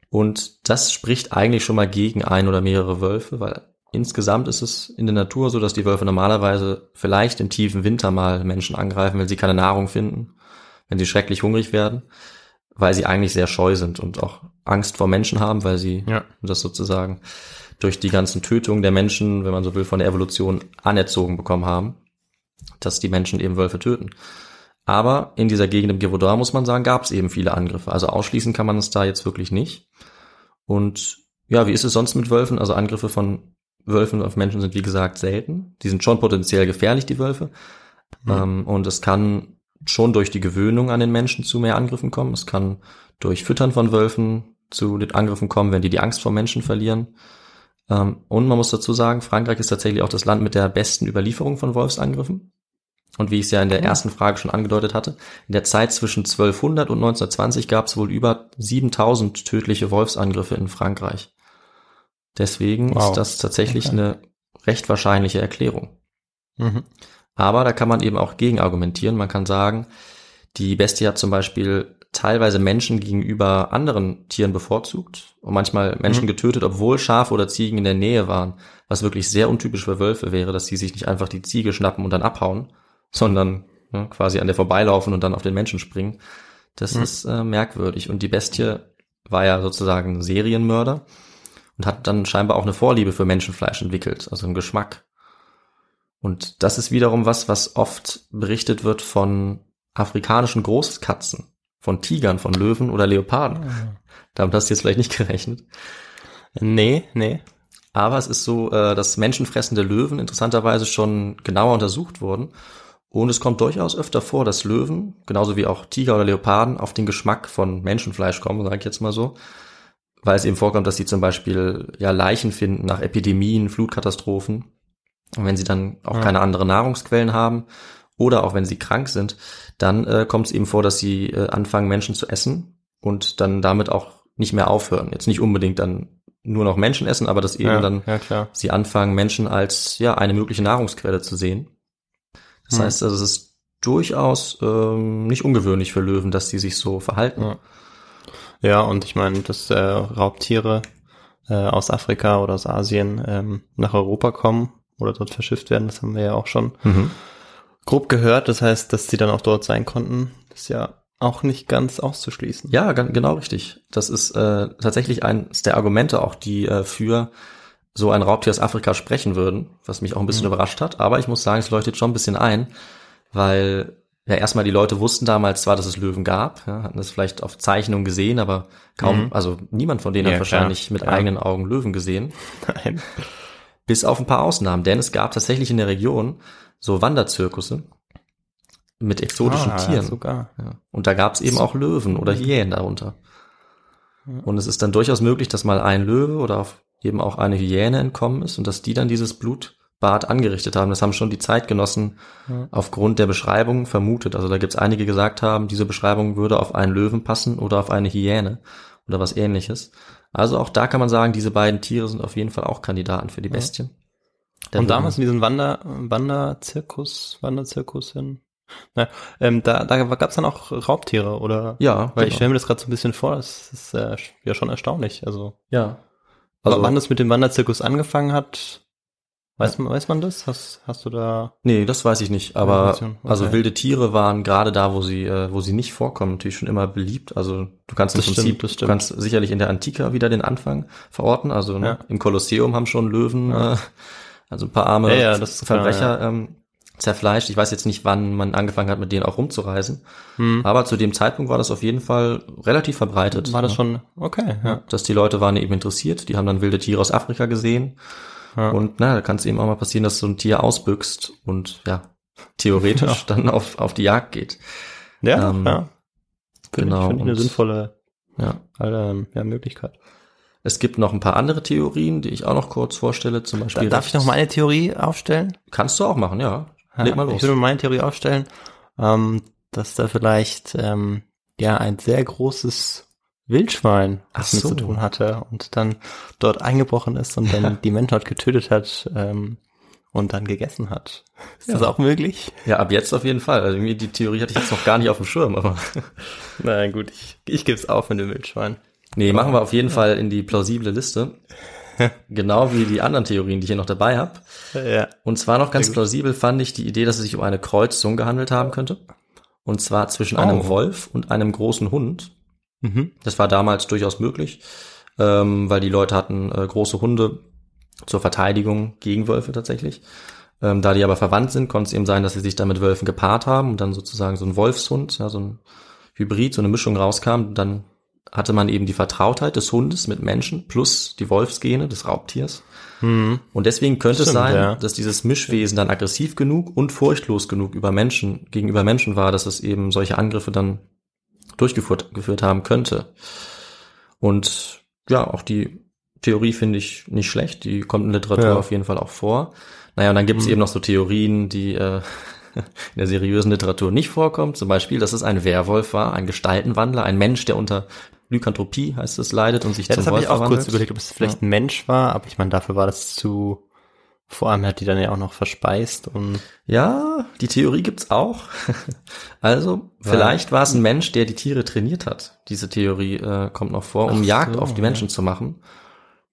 Und das spricht eigentlich schon mal gegen ein oder mehrere Wölfe, weil insgesamt ist es in der Natur so, dass die Wölfe normalerweise vielleicht im tiefen Winter mal Menschen angreifen, wenn sie keine Nahrung finden, wenn sie schrecklich hungrig werden, weil sie eigentlich sehr scheu sind und auch Angst vor Menschen haben, weil sie Ja. das sozusagen durch die ganzen Tötungen der Menschen, wenn man so will, von der Evolution anerzogen bekommen haben, dass die Menschen eben Wölfe töten. Aber in dieser Gegend im Girodor, muss man sagen, gab es eben viele Angriffe. Also ausschließen kann man es da jetzt wirklich nicht. Und ja, wie ist es sonst mit Wölfen? Also Angriffe von Wölfen auf Menschen sind wie gesagt selten. Die sind schon potenziell gefährlich, die Wölfe. Ähm, und es kann schon durch die Gewöhnung an den Menschen zu mehr Angriffen kommen. Es kann durch Füttern von Wölfen zu den Angriffen kommen, wenn die die Angst vor Menschen verlieren. Ähm, und man muss dazu sagen, Frankreich ist tatsächlich auch das Land mit der besten Überlieferung von Wolfsangriffen. Und wie ich es ja in der ersten Frage schon angedeutet hatte, in der Zeit zwischen 1200 und 1920 gab es wohl über 7000 tödliche Wolfsangriffe in Frankreich. Deswegen Wow. ist das tatsächlich Okay. eine recht wahrscheinliche Erklärung. Mhm. Aber da kann man eben auch gegen argumentieren. Man kann sagen, die Bestie hat zum Beispiel teilweise Menschen gegenüber anderen Tieren bevorzugt und manchmal Menschen Mhm. getötet, obwohl Schafe oder Ziegen in der Nähe waren, was wirklich sehr untypisch für Wölfe wäre, dass sie sich nicht einfach die Ziege schnappen und dann abhauen, sondern ne, quasi an der vorbeilaufen und dann auf den Menschen springen. Das Mhm. ist äh, merkwürdig. Und die Bestie war ja sozusagen Serienmörder und hat dann scheinbar auch eine Vorliebe für Menschenfleisch entwickelt, also einen Geschmack. Und das ist wiederum was, was oft berichtet wird von afrikanischen Großkatzen, von Tigern, von Löwen oder Leoparden. Damit hast du jetzt vielleicht nicht gerechnet. Nee, nee. Aber es ist so, äh, dass menschenfressende Löwen interessanterweise schon genauer untersucht wurden. Und es kommt durchaus öfter vor, dass Löwen, genauso wie auch Tiger oder Leoparden, auf den Geschmack von Menschenfleisch kommen, sage ich jetzt mal so. Weil es eben vorkommt, dass sie zum Beispiel ja Leichen finden nach Epidemien, Flutkatastrophen. Und wenn sie dann auch Ja. keine anderen Nahrungsquellen haben oder auch wenn sie krank sind, dann äh, kommt es eben vor, dass sie äh, anfangen, Menschen zu essen und dann damit auch nicht mehr aufhören. Jetzt nicht unbedingt dann nur noch Menschen essen, aber dass eben ja, dann ja, sie anfangen, Menschen als ja eine mögliche Nahrungsquelle zu sehen. Das Hm. heißt, also es ist durchaus ähm, nicht ungewöhnlich für Löwen, dass sie sich so verhalten. Ja. Ja, und ich meine, dass äh, Raubtiere äh, aus Afrika oder aus Asien ähm, nach Europa kommen oder dort verschifft werden, das haben wir ja auch schon Mhm. Grob gehört. Das heißt, dass sie dann auch dort sein konnten, ist ja auch nicht ganz auszuschließen. Ja, genau richtig. Das ist äh, tatsächlich eines der Argumente auch, die äh, für so ein Raubtier aus Afrika sprechen würden, was mich auch ein bisschen überrascht hat. Aber ich muss sagen, es leuchtet schon ein bisschen ein, weil ja erstmal die Leute wussten damals zwar, dass es Löwen gab, ja, hatten es vielleicht auf Zeichnungen gesehen, aber kaum, Mhm. also niemand von denen Ja, hat wahrscheinlich klar, mit klar. eigenen Augen Löwen gesehen. Nein. Bis auf ein paar Ausnahmen, denn es gab tatsächlich in der Region so Wanderzirkusse mit exotischen Ah, Tieren. Sogar. Ja. Und da gab es eben auch Löwen oder Hyänen darunter. Und es ist dann durchaus möglich, dass mal ein Löwe oder eben auch eine Hyäne entkommen ist und dass die dann dieses Blutbad angerichtet haben. Das haben schon die Zeitgenossen aufgrund der Beschreibung vermutet. Also da gibt es einige, die gesagt haben, diese Beschreibung würde auf einen Löwen passen oder auf eine Hyäne oder was ähnliches. Also auch da kann man sagen, diese beiden Tiere sind auf jeden Fall auch Kandidaten für die Bestien. Da Und damals in diesem Wander, Wanderzirkus, Wanderzirkus hin. Na, ähm, da, da gab es dann auch Raubtiere, oder? Ja, Weil ich genau. stelle mir das gerade so ein bisschen vor, das ist äh, ja schon erstaunlich. Also, ja. also Also, wann das mit dem Wanderzirkus angefangen hat, weiß man, weiß man das? Hast, hast du da? Nee, das weiß ich nicht. Aber okay. also wilde Tiere waren gerade da, wo sie, äh, wo sie nicht vorkommen, natürlich schon immer beliebt. Also du kannst im Das stimmt, Prinzip, du kannst sicherlich in der Antika wieder den Anfang verorten. Also ne, Ja. im Kolosseum haben schon Löwen, Ja. äh, also ein paar arme Ja, ja, das ist klar, Verbrecher ähm, zerfleischt. Ich weiß jetzt nicht, wann man angefangen hat, mit denen auch rumzureisen. Hm, Aber zu dem Zeitpunkt war das auf jeden Fall relativ verbreitet. war das ne? schon, okay, ja. Ja, dass die Leute waren eben interessiert, die haben dann wilde Tiere aus Afrika gesehen. Ja. Und na, da kann es eben auch mal passieren, dass so ein Tier ausbüchst und ja, theoretisch Ja. dann auf, auf die Jagd geht. Ja, Ähm, ja. Finde genau, ich, finde ich eine sinnvolle Ja. ähm, ja, Möglichkeit. Es gibt noch ein paar andere Theorien, die ich auch noch kurz vorstelle. Zum Beispiel. Darf ich noch meine Theorie aufstellen? Kannst du auch machen, ja. Leg mal Ich los. würde meine Theorie aufstellen, ähm, dass da vielleicht ähm, ja ein sehr großes Wildschwein was Ach mit so. zu tun hatte und dann dort eingebrochen ist und dann die Menschheit getötet hat ähm, und dann gegessen hat. Ist das Ja. auch möglich? Ja, ab jetzt auf jeden Fall. Also irgendwie die Theorie hatte ich jetzt noch gar nicht auf dem Schirm, aber Na gut, ich, ich gebe es auf mit dem Wildschwein. Nee, machen wir auf jeden Fall in die plausible Liste. genau wie die anderen Theorien, die ich hier noch dabei habe. Ja. Und zwar noch ganz plausibel fand ich die Idee, dass es sich um eine Kreuzung gehandelt haben könnte. Und zwar zwischen einem Oh. Wolf und einem großen Hund. Mhm. Das war damals durchaus möglich, ähm, weil die Leute hatten äh, große Hunde zur Verteidigung gegen Wölfe tatsächlich. Ähm, da die aber verwandt sind, konnte es eben sein, dass sie sich dann mit Wölfen gepaart haben und dann sozusagen so ein Wolfshund, ja, so ein Hybrid, so eine Mischung rauskam. Dann hatte man eben die Vertrautheit des Hundes mit Menschen plus die Wolfsgene des Raubtiers. Mhm. Und deswegen könnte es Stimmt, sein, ja. dass dieses Mischwesen dann aggressiv genug und furchtlos genug über Menschen, gegenüber Menschen war, dass es eben solche Angriffe dann durchgeführt geführt haben könnte. Und ja, auch die Theorie finde ich nicht schlecht, die kommt in Literatur Ja. auf jeden Fall auch vor. Naja, und dann gibt es Mhm. eben noch so Theorien, die äh, in der seriösen Literatur nicht vorkommen. Zum Beispiel, dass es ein Werwolf war, ein Gestaltenwandler, ein Mensch, der unter Lykanthropie heißt es, leidet und sich Ja, zum das habe Wolf ich auch verwandelt. kurz überlegt, ob es vielleicht ein Mensch war, aber ich meine, dafür war das zu, vor allem hat die dann ja auch noch verspeist und Ja, die Theorie gibt's auch. Also, vielleicht war es ein Mensch, der die Tiere trainiert hat. Diese Theorie äh, kommt noch vor, um Ach Jagd so, auf die Menschen zu machen.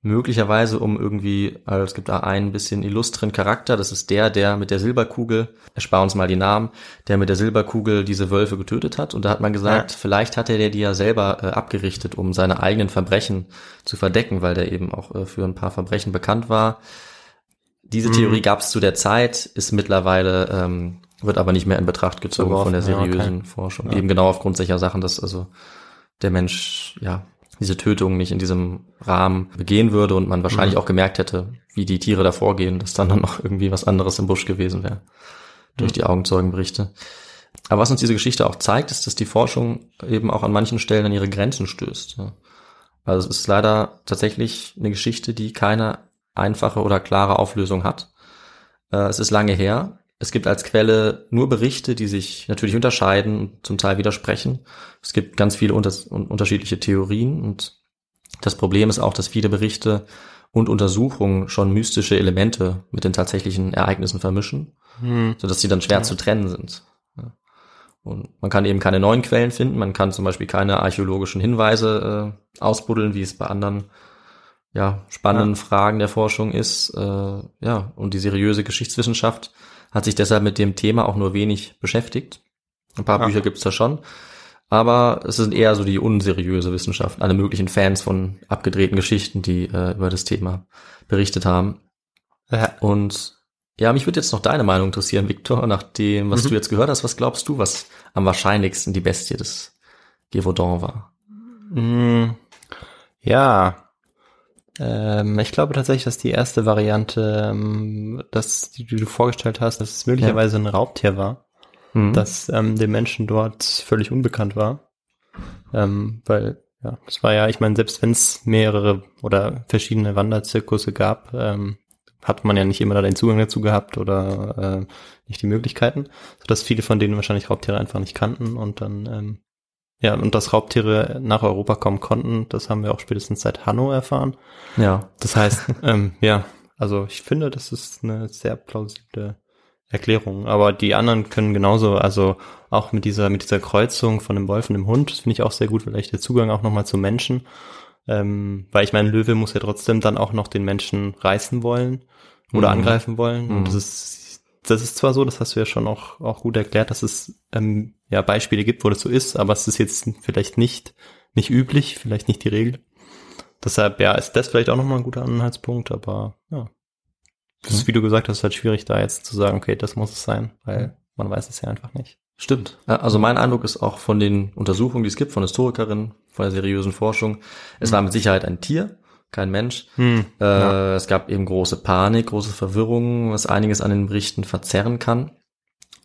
Möglicherweise um irgendwie, also es gibt da einen bisschen illustren Charakter, das ist der, der mit der Silberkugel, erspar uns mal die Namen, der mit der Silberkugel diese Wölfe getötet hat. Und da hat man gesagt, Ja. vielleicht hat er der die ja selber äh, abgerichtet, um seine eigenen Verbrechen zu verdecken, weil der eben auch äh, für ein paar Verbrechen bekannt war. Diese Mhm. Theorie gab es zu der Zeit, ist mittlerweile, ähm, wird aber nicht mehr in Betracht gezogen von der Verworfen, ja, seriösen okay. Forschung. Ja. Eben genau aufgrund solcher Sachen, dass also der Mensch, ja, diese Tötung nicht in diesem Rahmen begehen würde und man wahrscheinlich Mhm. auch gemerkt hätte, wie die Tiere da vorgehen, dass dann dann noch irgendwie was anderes im Busch gewesen wäre. Durch Mhm. die Augenzeugenberichte. Aber was uns diese Geschichte auch zeigt, ist, dass die Forschung eben auch an manchen Stellen an ihre Grenzen stößt. Also es ist leider tatsächlich eine Geschichte, die keine einfache oder klare Auflösung hat. Äh, Es ist lange her. Es gibt als Quelle nur Berichte, die sich natürlich unterscheiden und zum Teil widersprechen. Es gibt ganz viele unter un- unterschiedliche Theorien und das Problem ist auch, dass viele Berichte und Untersuchungen schon mystische Elemente mit den tatsächlichen Ereignissen vermischen, hm, sodass sie dann schwer zu trennen sind. Ja. Und man kann eben keine neuen Quellen finden, man kann zum Beispiel keine archäologischen Hinweise äh, ausbuddeln, wie es bei anderen ja, spannenden Fragen der Forschung ist. Äh, ja, und die seriöse Geschichtswissenschaft hat sich deshalb mit dem Thema auch nur wenig beschäftigt. Ein paar Ja. Bücher gibt's da schon. Aber es sind eher so die unseriöse Wissenschaft, alle möglichen Fans von abgedrehten Geschichten, die äh, über das Thema berichtet haben. ja, Und ja, mich würde jetzt noch deine Meinung interessieren, Victor, nach dem, was Mhm. du jetzt gehört hast. Was glaubst du, was am wahrscheinlichsten die Bestie des Gévaudan war? Mm, Ja. Ähm, ich glaube tatsächlich, dass die erste Variante, ähm, dass die, die du vorgestellt hast, dass es möglicherweise ein Raubtier war, Mhm. das ähm, dem Menschen dort völlig unbekannt war. Ähm, weil, ja, das war ja, ich meine, selbst wenn es mehrere oder verschiedene Wanderzirkusse gab, ähm, hat man ja nicht immer da den Zugang dazu gehabt oder äh, nicht die Möglichkeiten, sodass viele von denen wahrscheinlich Raubtiere einfach nicht kannten und dann ähm, ja, und dass Raubtiere nach Europa kommen konnten, das haben wir auch spätestens seit Hanno erfahren. ja. Das heißt, ähm, ja, also ich finde, das ist eine sehr plausible Erklärung. Aber die anderen können genauso, also auch mit dieser, mit dieser Kreuzung von dem Wolf und dem Hund, das finde ich auch sehr gut, vielleicht der Zugang auch nochmal zum Menschen. Ähm, weil ich meine, Löwe muss ja trotzdem dann auch noch den Menschen reißen wollen oder Mhm. angreifen wollen. Mhm. Und das ist, das ist zwar so, das hast du ja schon auch, auch gut erklärt, dass es ähm, ja Beispiele gibt, wo das so ist, aber es ist jetzt vielleicht nicht, nicht üblich, vielleicht nicht die Regel. Deshalb, ja, ist das vielleicht auch nochmal ein guter Anhaltspunkt, aber ja. Das ist, wie du gesagt hast, halt schwierig da jetzt zu sagen, okay, das muss es sein, weil man weiß es ja einfach nicht. Stimmt. Also mein Eindruck ist auch von den Untersuchungen, die es gibt, von Historikerinnen, von der seriösen Forschung, es war mit Sicherheit ein Tier, kein Mensch. Hm. Äh, Es gab eben große Panik, große Verwirrung, was einiges an den Berichten verzerren kann.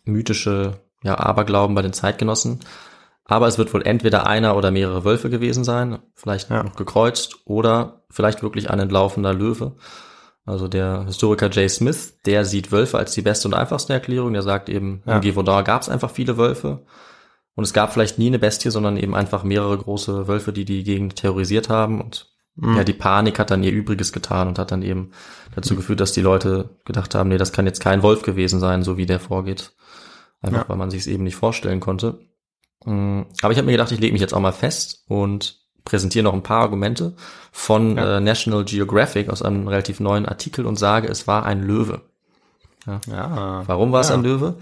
Mythische ja, Aberglauben bei den Zeitgenossen. Aber es wird wohl entweder einer oder mehrere Wölfe gewesen sein, vielleicht Ja. noch gekreuzt oder vielleicht wirklich ein entlaufener Löwe. Also der Historiker Jay Smith, der sieht Wölfe als die beste und einfachste Erklärung. Der sagt eben, Ja. im Gévaudan gab es einfach viele Wölfe. Und es gab vielleicht nie eine Bestie, sondern eben einfach mehrere große Wölfe, die die Gegend terrorisiert haben. Und. Ja, die Panik hat dann ihr Übriges getan und hat dann eben dazu geführt, dass die Leute gedacht haben, nee, das kann jetzt kein Wolf gewesen sein, so wie der vorgeht. Einfach Ja. weil man sich es eben nicht vorstellen konnte. Mm, Aber ich habe mir gedacht, ich lege mich jetzt auch mal fest und präsentiere noch ein paar Argumente von Ja. äh, National Geographic aus einem relativ neuen Artikel und sage, es war ein Löwe. Ja. Warum war es Ja. ein Löwe?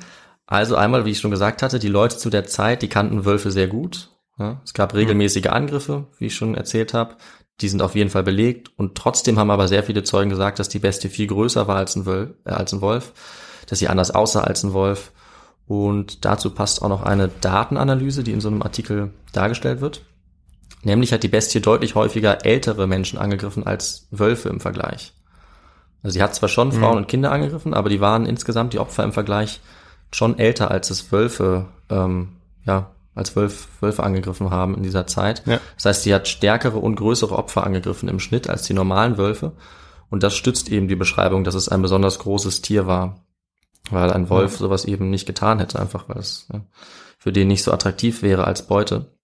Also einmal, wie ich schon gesagt hatte, die Leute zu der Zeit, die kannten Wölfe sehr gut. Ja, es gab regelmäßige Angriffe, wie ich schon erzählt habe. Die sind auf jeden Fall belegt. Und trotzdem haben aber sehr viele Zeugen gesagt, dass die Bestie viel größer war als ein, Wölf, äh, als ein Wolf, dass sie anders aussah als ein Wolf. Und dazu passt auch noch eine Datenanalyse, die in so einem Artikel dargestellt wird. Nämlich hat die Bestie deutlich häufiger ältere Menschen angegriffen als Wölfe im Vergleich. Also sie hat zwar schon Frauen und Kinder angegriffen, aber die waren insgesamt die Opfer im Vergleich schon älter, als es Wölfe, ähm, ja, als Wölf, Wölfe angegriffen haben in dieser Zeit. Ja. Das heißt, sie hat stärkere und größere Opfer angegriffen im Schnitt als die normalen Wölfe. Und das stützt eben die Beschreibung, dass es ein besonders großes Tier war. Weil ein Wolf sowas eben nicht getan hätte, einfach weil es ja, für den nicht so attraktiv wäre als Beute.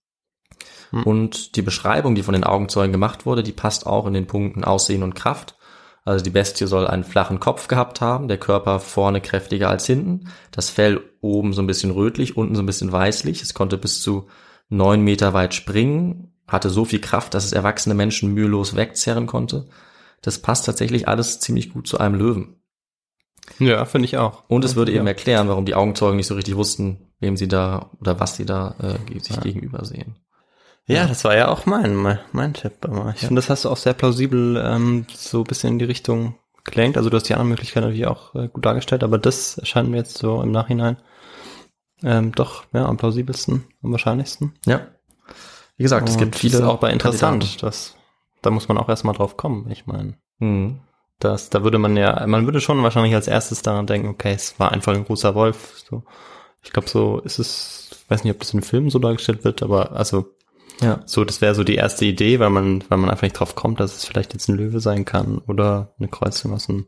Und die Beschreibung, die von den Augenzeugen gemacht wurde, die passt auch in den Punkten Aussehen und Kraft. Also die Bestie soll einen flachen Kopf gehabt haben, der Körper vorne kräftiger als hinten, das Fell oben so ein bisschen rötlich, unten so ein bisschen weißlich. Es konnte bis zu neun Meter weit springen, hatte so viel Kraft, dass es erwachsene Menschen mühelos wegzerren konnte. Das passt tatsächlich alles ziemlich gut zu einem Löwen. Ja, finde ich auch. Und es würde ja. eben erklären, warum die Augenzeugen nicht so richtig wussten, wem sie da oder was sie da äh, sich Ja. gegenüber sehen. Ja, das war ja auch mein, mein, mein Tipp. Aber ich finde, das hast du auch sehr plausibel ähm, so ein bisschen in die Richtung gelenkt. Also du hast die anderen Möglichkeiten natürlich auch äh, gut dargestellt, aber das erscheint mir jetzt so im Nachhinein ähm, doch ja, am plausibelsten, am wahrscheinlichsten. Ja. Wie gesagt, es Und gibt viele. das ist auch bei interessant. Kandidaten. Das, da muss man auch erstmal drauf kommen. Ich meine, Mhm. das, da würde man ja, man würde schon wahrscheinlich als erstes daran denken, okay, es war einfach ein großer Wolf. So. Ich glaube, so ist es, ich weiß nicht, ob das in Filmen so dargestellt wird, aber also Ja. so, das wäre so die erste Idee, weil man, weil man einfach nicht drauf kommt, dass es vielleicht jetzt ein Löwe sein kann oder eine Kreuzung aus einem,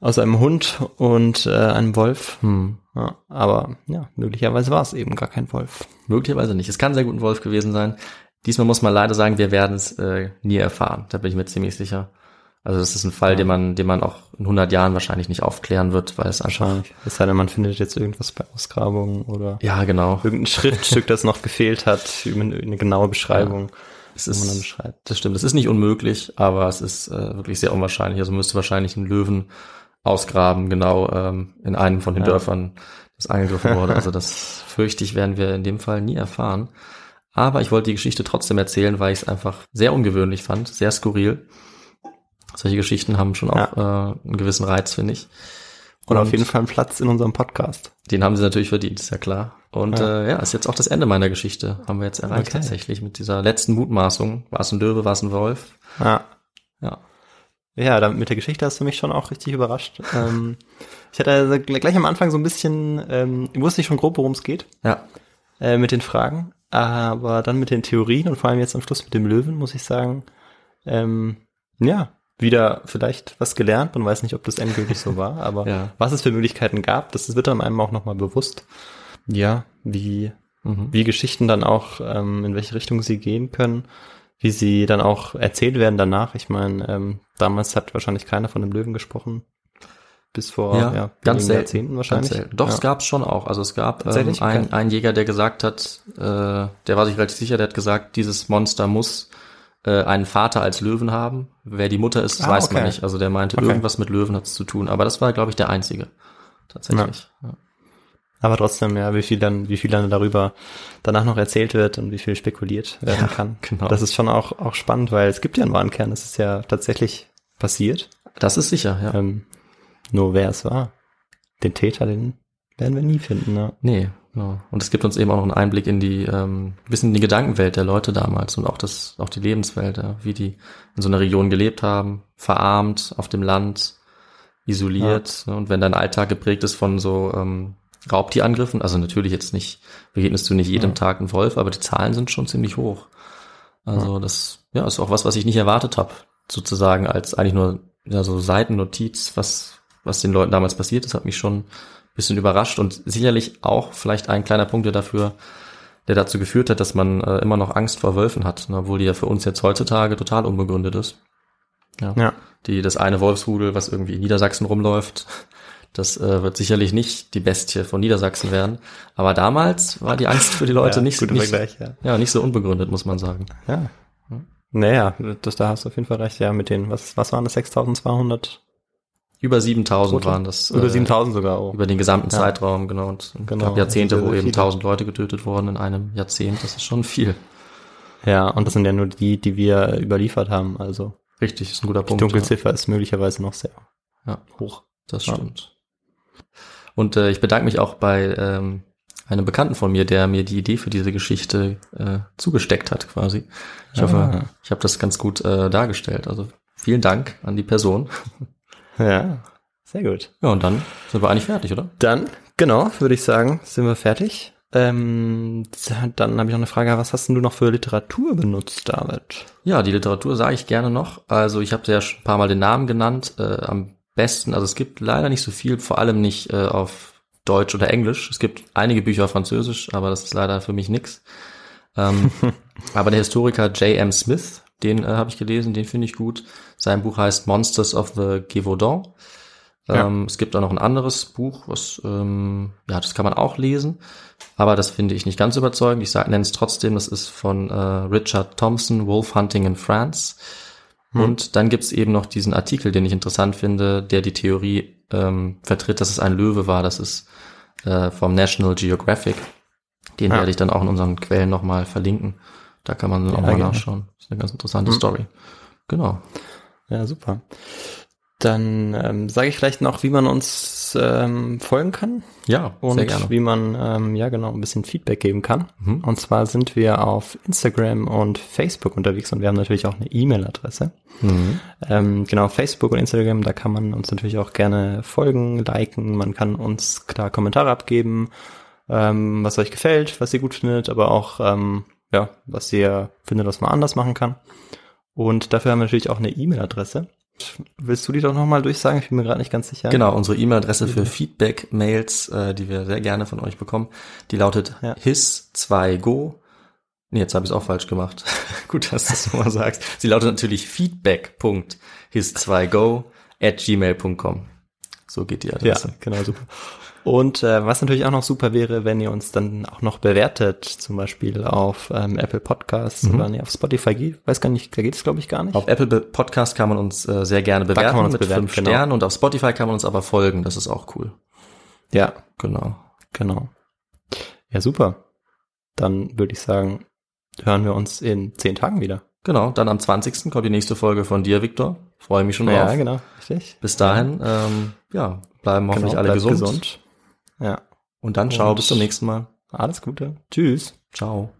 aus einem Hund und äh, einem Wolf. Hm. Ja, aber ja, möglicherweise war es eben gar kein Wolf. Möglicherweise nicht. Es kann sehr gut ein Wolf gewesen sein. Diesmal muss man leider sagen, wir werden es äh, nie erfahren. Da bin ich mir ziemlich sicher. Also das ist ein Fall, den man, den man auch in 100 Jahren wahrscheinlich nicht aufklären wird, weil es einfach. Es sei denn, man findet jetzt irgendwas bei Ausgrabungen oder Ja, genau. irgendein Schriftstück, das noch gefehlt hat, eine genaue Beschreibung. Man dann ist, das stimmt. Es ist nicht unmöglich, aber es ist äh, wirklich sehr unwahrscheinlich. Also müsste wahrscheinlich einen Löwen ausgraben, genau ähm, in einem von den Ja. Dörfern, das angegriffen wurde. Also das fürchte ich, werden wir in dem Fall nie erfahren. Aber ich wollte die Geschichte trotzdem erzählen, weil ich es einfach sehr ungewöhnlich fand, sehr skurril. Solche Geschichten haben schon auch äh, einen gewissen Reiz, finde ich. Und auf jeden Fall einen Platz in unserem Podcast. Den haben sie natürlich verdient, ist ja klar. Und Ja. ja, äh, ja ist jetzt auch das Ende meiner Geschichte. Haben wir jetzt erreicht Okay. tatsächlich mit dieser letzten Mutmaßung. War es ein Löwe, war es ein Wolf? Ja. Ja. Ja, damit mit der Geschichte hast du mich schon auch richtig überrascht. ähm, ich hatte also gl- gleich am Anfang so ein bisschen, ähm, ich wusste ich schon grob, worum es geht, Ja. äh, mit den Fragen, aber dann mit den Theorien und vor allem jetzt am Schluss mit dem Löwen, muss ich sagen, ähm, ja, wieder vielleicht was gelernt. Man weiß nicht, ob das endgültig so war, aber Ja. was es für Möglichkeiten gab, das wird dann einem auch nochmal bewusst. Ja, wie, Mhm. wie Geschichten dann auch, ähm, in welche Richtung sie gehen können, wie sie dann auch erzählt werden danach. Ich meine, ähm, damals hat wahrscheinlich keiner von dem Löwen gesprochen. Bis vor Ja, ja, ganz selten. Jahrzehnten wahrscheinlich. Ganz selten. Doch, ja. es gab schon auch. Also es gab ähm, Tatsächlich? ein, Okay. einen Jäger, der gesagt hat, äh, der war sich relativ sicher, der hat gesagt, dieses Monster muss äh, einen Vater als Löwen haben. Wer die Mutter ist, das Ah, weiß man okay. nicht. Also der meinte, Okay. irgendwas mit Löwen hat es zu tun. Aber das war, glaube ich, der einzige. Tatsächlich. Ja. Aber trotzdem, ja, wie viel dann, wie viel dann darüber danach noch erzählt wird und wie viel spekuliert werden Ja, kann. genau. Das ist schon auch, auch spannend, weil es gibt ja einen wahren Kern. Das ist ja tatsächlich passiert. Das ist sicher, ja. Ähm, nur wer es war. Den Täter, den werden wir nie finden. Ne? Nee, genau. Und es gibt uns eben auch noch einen Einblick in die, ähm, bisschen in die Gedankenwelt der Leute damals und auch das, auch die Lebenswelt, ja, wie die in so einer Region gelebt haben, verarmt, auf dem Land, isoliert. Und wenn dein Alltag geprägt ist von so ähm, Raubtierangriffen, also natürlich jetzt nicht, begegnest du nicht jedem Ja. Tag einen Wolf, aber die Zahlen sind schon ziemlich hoch. Also das, ja, ist auch was, was ich nicht erwartet habe, sozusagen als eigentlich nur ja, so Seitennotiz, was, was den Leuten damals passiert ist, hat mich schon bisschen überrascht und sicherlich auch vielleicht ein kleiner Punkt, der dafür, der dazu geführt hat, dass man äh, immer noch Angst vor Wölfen hat, ne, obwohl die ja für uns jetzt heutzutage total unbegründet ist. Ja. Ja. Die, das eine Wolfsrudel, was irgendwie in Niedersachsen rumläuft, das äh, wird sicherlich nicht die Bestie von Niedersachsen werden. Aber damals war die Angst für die Leute ja, nicht, nicht, Vergleich, ja. ja, nicht so unbegründet, muss man sagen. Ja. Naja, das, da hast du auf jeden Fall recht. Ja, mit den, was, was waren das, 6200? Über 7000 Tote? waren das. Über äh, 7000 sogar, oh. Über den gesamten Ja. Zeitraum, genau. Und es Genau, gab Jahrzehnte, wo eben viele. 1000 Leute getötet wurden in einem Jahrzehnt. Das ist schon viel. Ja, und das sind ja nur die, die wir überliefert haben. Also Richtig, ist ein guter die Punkt. Dunkelziffer ist möglicherweise noch sehr Ja. hoch. Das Ja. stimmt. Und äh, ich bedanke mich auch bei ähm, einem Bekannten von mir, der mir die Idee für diese Geschichte äh, zugesteckt hat, quasi. Ich Ah. hoffe, ich habe das ganz gut äh, dargestellt. Also vielen Dank an die Person. Ja, sehr gut. Ja, und dann sind wir eigentlich fertig, oder? Dann, genau, würde ich sagen, sind wir fertig. Ähm, dann habe ich noch eine Frage, was hast denn du noch für Literatur benutzt, David? Ja, die Literatur sage ich gerne noch. Also ich habe ja schon ein paar Mal den Namen genannt. Äh, am besten, also es gibt leider nicht so viel, vor allem nicht äh, auf Deutsch oder Englisch. Es gibt einige Bücher auf Französisch, aber das ist leider für mich nix. Ähm, Aber der Historiker J.M. Smith, den äh, habe ich gelesen, den finde ich gut. Sein Buch heißt Monsters of the Gévaudan. Ja. Ähm, es gibt auch noch ein anderes Buch, was, ähm, ja, das kann man auch lesen, aber das finde ich nicht ganz überzeugend. Ich nenne es trotzdem, das ist von äh, Richard Thompson, Wolf Hunting in France. Und dann gibt's eben noch diesen Artikel, den ich interessant finde, der die Theorie ähm, vertritt, dass es ein Löwe war. Das ist äh, vom National Geographic. Den Ja. werde ich dann auch in unseren Quellen nochmal verlinken. Da kann man dann auch mal nachschauen. Das ist eine ganz interessante Story. Genau. Ja, super. Dann ähm, sage ich vielleicht noch, wie man uns ähm, folgen kann Ja, und sehr gerne. wie man ähm, ja genau ein bisschen Feedback geben kann. Mhm. Und zwar sind wir auf Instagram und Facebook unterwegs und wir haben natürlich auch eine E-Mail-Adresse. Mhm. Ähm, genau, Facebook und Instagram, da kann man uns natürlich auch gerne folgen, liken, man kann uns klar Kommentare abgeben, ähm, was euch gefällt, was ihr gut findet, aber auch ähm, ja, was ihr findet, was man anders machen kann. Und dafür haben wir natürlich auch eine E-Mail-Adresse. Willst du die doch nochmal durchsagen? Ich bin mir gerade nicht ganz sicher. Genau, unsere E-Mail-Adresse für Feedback-Mails, äh, die wir sehr gerne von euch bekommen, die lautet Ja. his2go. Nee, jetzt habe ich es auch falsch gemacht. Gut, dass du das nochmal sagst. Sie lautet natürlich feedback.his2go at gmail.com. So geht die Ja, Adresse. genau, super. Und äh, was natürlich auch noch super wäre, wenn ihr uns dann auch noch bewertet, zum Beispiel auf ähm, Apple Podcasts oder nee, auf Spotify geht. Weiß gar nicht, da geht es glaube ich gar nicht. Auf Apple Podcast kann man uns äh, sehr gerne bewerten kann man uns mit bewerten, fünf genau. Sternen und auf Spotify kann man uns aber folgen. Das ist auch cool. ja, Genau. genau. Ja, super. Dann würde ich sagen, hören wir uns in zehn Tagen wieder. Genau, dann am 20. kommt die nächste Folge von dir, Viktor. Freue mich schon drauf. Ja, genau, richtig. Bis dahin, ähm, ja, bleiben hoffentlich alle bleibt gesund. Ja, Und dann ciao, Und- bis zum nächsten Mal. alles Gute. Tschüss. Ciao.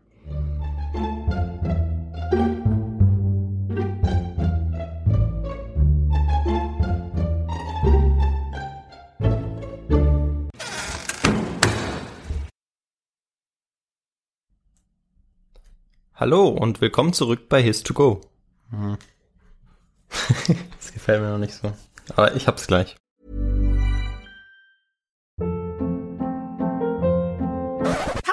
Hallo und willkommen zurück bei His2Go. Hm. das gefällt mir noch nicht so. Aber ich hab's gleich.